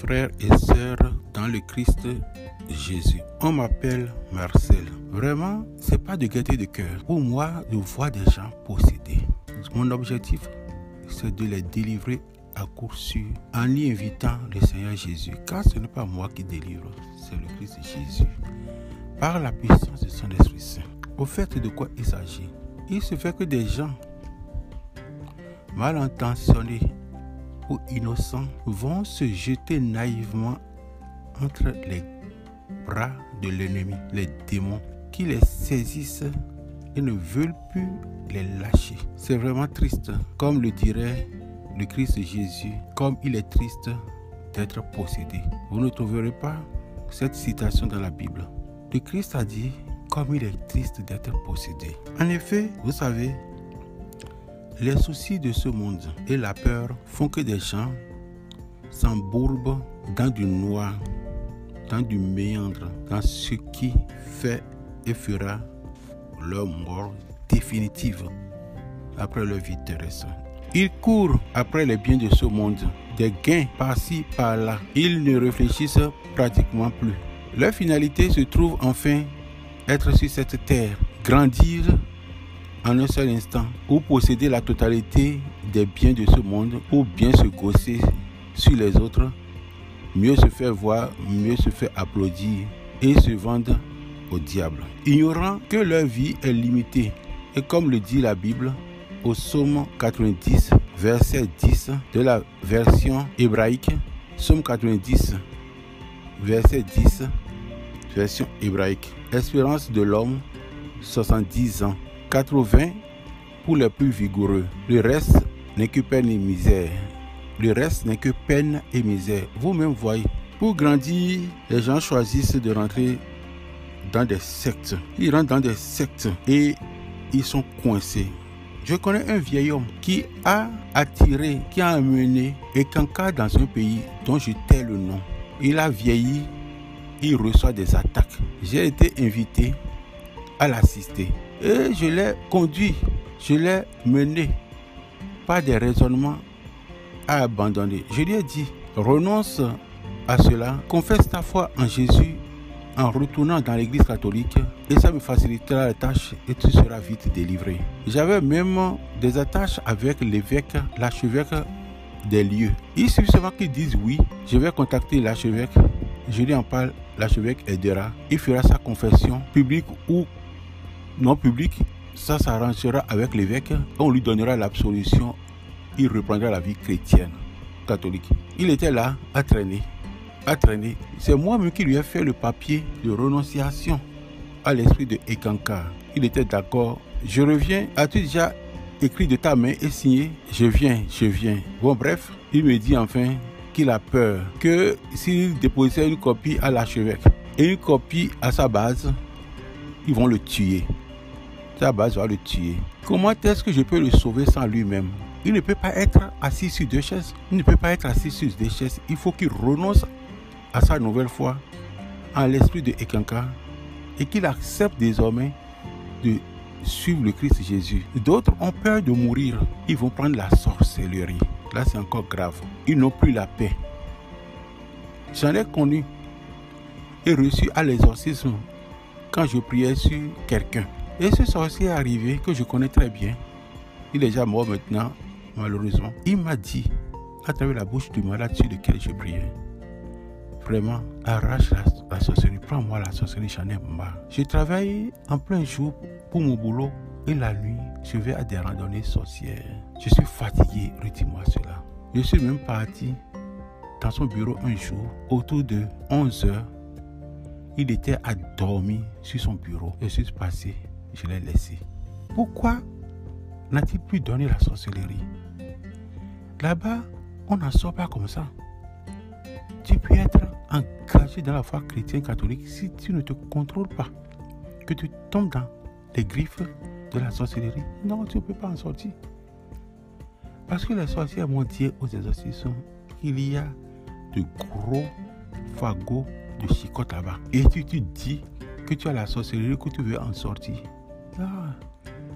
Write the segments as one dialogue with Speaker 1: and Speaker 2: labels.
Speaker 1: frères et sœurs dans le Christ Jésus. On m'appelle Marcel. Vraiment, c'est pas de gaieté de cœur. Pour moi, je vois des gens possédés. Mon objectif, c'est de les délivrer à court sûr en y invitant le Seigneur Jésus. Car ce n'est pas moi qui délivre, c'est le Christ Jésus. Par la puissance de son Esprit Saint. Au fait de quoi il s'agit? Il se fait que des gens mal intentionnés innocents vont se jeter naïvement entre les bras de l'ennemi, les démons, qui les saisissent et ne veulent plus les lâcher. C'est vraiment triste, comme le dirait le Christ Jésus, comme il est triste d'être possédé. Vous ne trouverez pas cette citation dans la Bible. Le Christ a dit, comme il est triste d'être possédé. En effet, vous savez, les soucis de ce monde et la peur font que des gens s'embourbent dans du noir, dans du méandre, dans ce qui fait et fera leur mort définitive après leur vie terrestre. Ils courent après les biens de ce monde, des gains par-ci, par-là. Ils ne réfléchissent pratiquement plus. Leur finalité se trouve enfin être sur cette terre, grandir en un seul instant, ou posséder la totalité des biens de ce monde, ou bien se gosser sur les autres, mieux se faire voir, mieux se faire applaudir et se vendre au diable. Ignorant que leur vie est limitée, et comme le dit la Bible au psaume 90, verset 10 de la version hébraïque, psaume 90, verset 10, version hébraïque. Espérance de l'homme, 70 ans. 80 pour les plus vigoureux. Le reste n'est que peine et misère. Le reste n'est que peine et misère. Vous-même voyez. Pour grandir, les gens choisissent de rentrer dans des sectes. Ils rentrent dans des sectes et ils sont coincés. Je connais un vieil homme qui a attiré, qui a amené et qu'en cas dans un pays dont je tais le nom, il a vieilli, il reçoit des attaques. J'ai été invité à l'assister. Et je l'ai conduit, je l'ai mené par des raisonnements à abandonner. Je lui ai dit, renonce à cela, confesse ta foi en Jésus en retournant dans l'église catholique et ça me facilitera la tâche et tu seras vite délivré. J'avais même des attaches avec l'évêque, l'archevêque des lieux. Il suffit seulement qu'ils disent oui, je vais contacter l'archevêque, je lui en parle, l'archevêque aidera, il fera sa confession publique ou non public, ça s'arrangera avec l'évêque, on lui donnera l'absolution, il reprendra la vie chrétienne, catholique. Il était là à traîner, à traîner. C'est moi-même qui lui ai fait le papier de renonciation à l'esprit de Ekanka. Il était d'accord. Je reviens, as-tu déjà écrit de ta main et signé? Je viens, je viens. Bon, bref, il me dit enfin qu'il a peur que s'il déposait une copie à l'archevêque et une copie à sa base, ils vont le tuer. Sa base va le tuer. Comment est-ce que je peux le sauver sans lui-même? Il ne peut pas être assis sur deux chaises. Il ne peut pas être assis sur deux chaises. Il faut qu'il renonce à sa nouvelle foi en l'esprit de Ekanka et qu'il accepte désormais de suivre le Christ Jésus. D'autres ont peur de mourir. Ils vont prendre la sorcellerie. Là, c'est encore grave. Ils n'ont plus la paix. J'en ai connu et reçu à l'exorcisme quand je priais sur quelqu'un. Et ce sorcier est arrivé, que je connais très bien, il est déjà mort maintenant, malheureusement, il m'a dit, à travers la bouche du malade sur lequel je priais, vraiment, arrache la, sorcellerie, prends-moi la sorcellerie, j'en ai marre. Je travaille en plein jour pour mon boulot et la nuit, je vais à des randonnées sorcières. Je suis fatigué, redis-moi cela. Je suis même parti dans son bureau un jour, autour de 11 heures, il était à dormir sur son bureau. Je suis passé, je l'ai laissé. Pourquoi n'a-t-il plus donné la sorcellerie? Là-bas, on n'en sort pas comme ça. Tu peux être engagé dans la foi chrétienne catholique si tu ne te contrôles pas. Que tu tombes dans les griffes de la sorcellerie. Non, tu ne peux pas en sortir. Parce que les sorciers m'ont dit aux exorcismes qu'il y a de gros fagots de chicote là-bas. Et tu te dis que tu as la sorcellerie, que tu veux en sortir. Ah,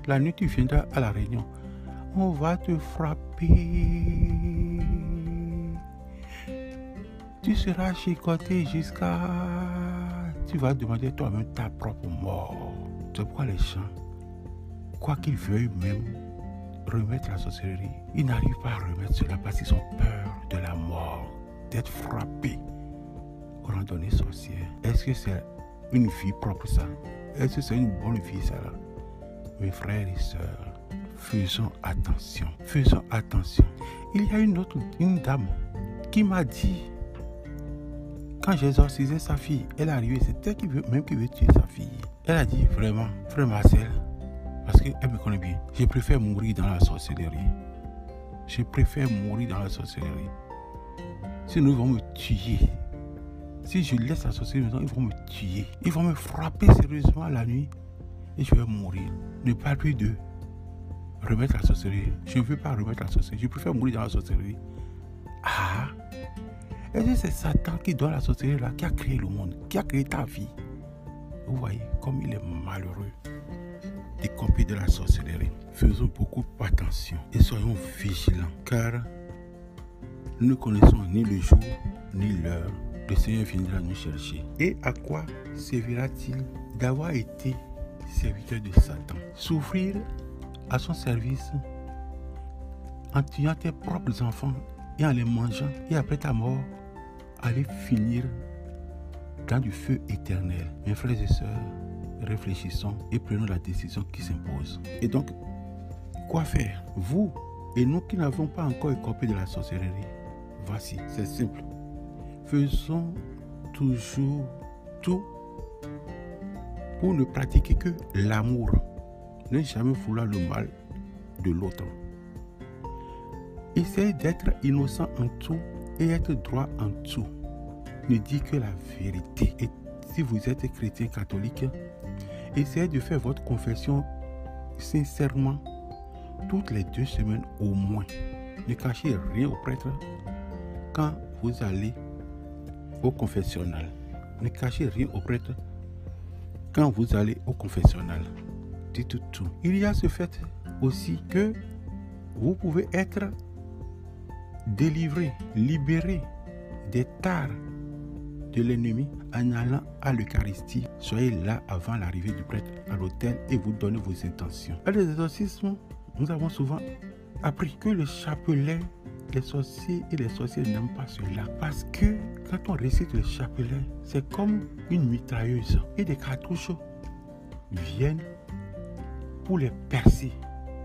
Speaker 1: la nuit, tu viendras à la réunion. On va te frapper. Tu seras chicoté jusqu'à... Tu vas demander toi-même ta propre mort. C'est pourquoi les gens, quoi qu'ils veuillent même remettre la sorcellerie, ils n'arrivent pas à remettre cela parce qu'ils ont peur de la mort, d'être frappés randonnée sorcière. Est-ce que c'est une vie propre ça? Est-ce que c'est une bonne vie ça Mes frères et sœurs, faisons attention. Faisons attention. Il y a une autre, une dame qui m'a dit, quand j'ai exorcisé sa fille, elle est arrivée, elle qui veut, même qui veut tuer sa fille. Elle a dit vraiment, frère Marcel, parce qu'elle me connaît bien, je préfère mourir dans la sorcellerie. Je préfère mourir dans la sorcellerie. Sinon, ils vont me tuer. Si je laisse la sorcellerie, ils vont me tuer. Ils vont me frapper sérieusement la nuit et je vais mourir. Ne parle plus de remettre la sorcellerie. Je ne veux pas remettre la sorcellerie. Je préfère mourir dans la sorcellerie. Ah Est-ce c'est Satan qui donne la sorcellerie là, qui a créé le monde, qui a créé ta vie? Vous voyez comme il est malheureux des copies de la sorcellerie. Faisons beaucoup attention et soyons vigilants car nous ne connaissons ni le jour ni l'heure. Le Seigneur viendra nous chercher. Et à quoi servira-t-il d'avoir été serviteur de Satan Souffrir à son service en tuant tes propres enfants et en les mangeant et après ta mort, aller finir dans du feu éternel. Mes frères et sœurs, réfléchissons et prenons la décision qui s'impose. Et donc, quoi faire? Vous et nous qui n'avons pas encore écopé de la sorcellerie, voici, c'est simple. Faisons toujours tout pour ne pratiquer que l'amour. Ne jamais vouloir le mal de l'autre. Essayez d'être innocent en tout et être droit en tout. Ne dis que la vérité. Et si vous êtes chrétien catholique, essayez de faire votre confession sincèrement toutes les deux semaines au moins. Ne cachez rien au prêtre quand vous allez au confessionnal. Ne cachez rien au prêtre quand vous allez au confessionnal. Dites tout. Il y a ce fait aussi que vous pouvez être délivré, libéré des tares de l'ennemi en allant à l'Eucharistie. Soyez là avant l'arrivée du prêtre à l'autel et vous donnez vos intentions. À les exorcismes, nous avons souvent appris que le chapelet, les sorciers et les sorciers n'aiment pas cela. Parce que quand on récite le chapelet, c'est comme une mitrailleuse. Et des cartouches viennent pour les percer.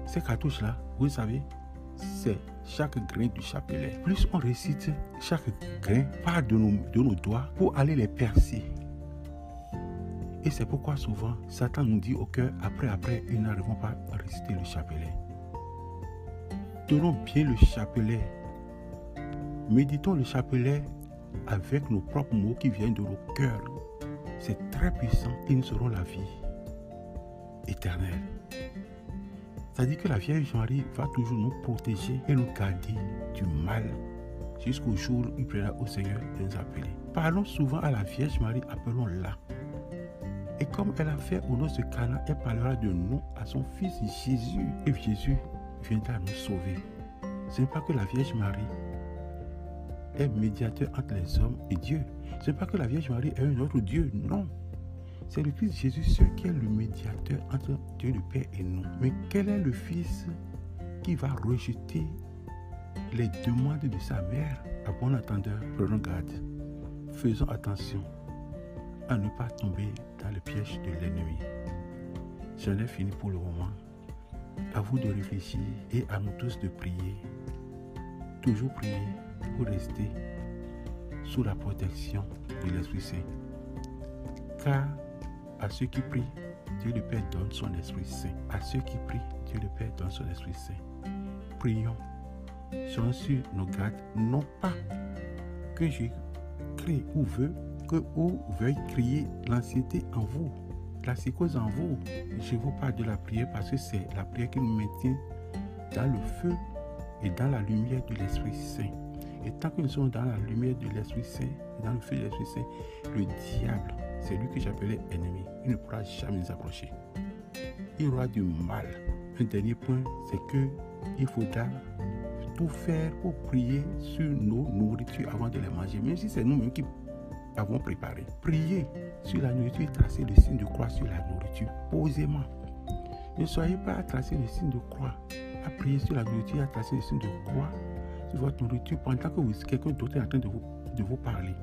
Speaker 1: Ces cartouches-là, vous savez, c'est chaque grain du chapelet. Plus on récite chaque grain part de nos, de nos doigts pour aller les percer. Et c'est pourquoi souvent Satan nous dit au cœur, après, après, ils n'arrivons pas à réciter le chapelet. Tenons bien le chapelet. Méditons le chapelet avec nos propres mots qui viennent de nos cœurs. C'est très puissant et nous serons la vie éternelle. Dit que la Vierge Marie va toujours nous protéger et nous garder du mal jusqu'au jour où il plaira au Seigneur de nous appeler. Parlons souvent à la Vierge Marie, appelons-la. Et comme elle a fait au nom de Cana, elle parlera de nous à son fils Jésus. Et Jésus viendra nous sauver. Ce n'est pas que la Vierge Marie est médiateur entre les hommes et Dieu. Ce n'est pas que la Vierge Marie est un autre Dieu. Non. C'est le Christ Jésus seul qui est le médiateur entre Dieu le Père et nous. Mais quel est le Fils qui va rejeter les demandes de sa mère À bon entendeur, prenons garde. Faisons attention à ne pas tomber dans le piège de l'ennemi. J'en ai fini pour le moment. À vous de réfléchir et à nous tous de prier. Toujours prier pour rester sous la protection de l'Esprit Saint. Car à ceux qui prient, Dieu le Père donne son Esprit Saint. À ceux qui prient, Dieu le Père donne son Esprit Saint. Prions. Soyons sur nos gardes, non pas que je crée ou veux que ou veuille crier l'anxiété en vous, la psychose en vous. Je vous parle de la prière parce que c'est la prière qui nous maintient dans le feu et dans la lumière de l'Esprit Saint. Et tant que nous dans la lumière de l'Esprit Saint dans le feu de l'Esprit Saint, le diable c'est lui que j'appelais ennemi. Il ne pourra jamais nous approcher. Il aura du mal. Un dernier point, c'est que il faudra tout faire pour prier sur nos nourritures avant de les manger, même si c'est nous-mêmes qui avons préparé. Priez sur la nourriture et tracez le signe de croix sur la nourriture, posément. Ne soyez pas à tracer le signe de croix, à prier sur la nourriture, à tracer le signe de croix sur votre nourriture pendant que quelqu'un d'autre est en train de vous, de vous parler.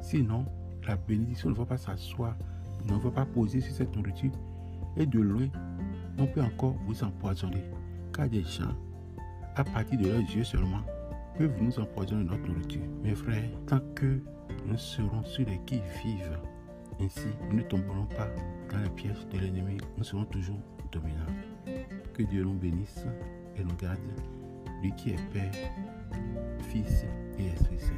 Speaker 1: Sinon, la bénédiction ne va pas s'asseoir, ne va pas poser sur cette nourriture. Et de loin, on peut encore vous empoisonner. Car des gens, à partir de leurs yeux seulement, peuvent nous empoisonner notre nourriture? Mes frères, tant que nous serons sur les qui vivent, ainsi nous ne tomberons pas dans les pièges de l'ennemi, nous serons toujours dominants. Que Dieu nous bénisse et nous garde, lui qui est Père, Fils et Esprit Saint.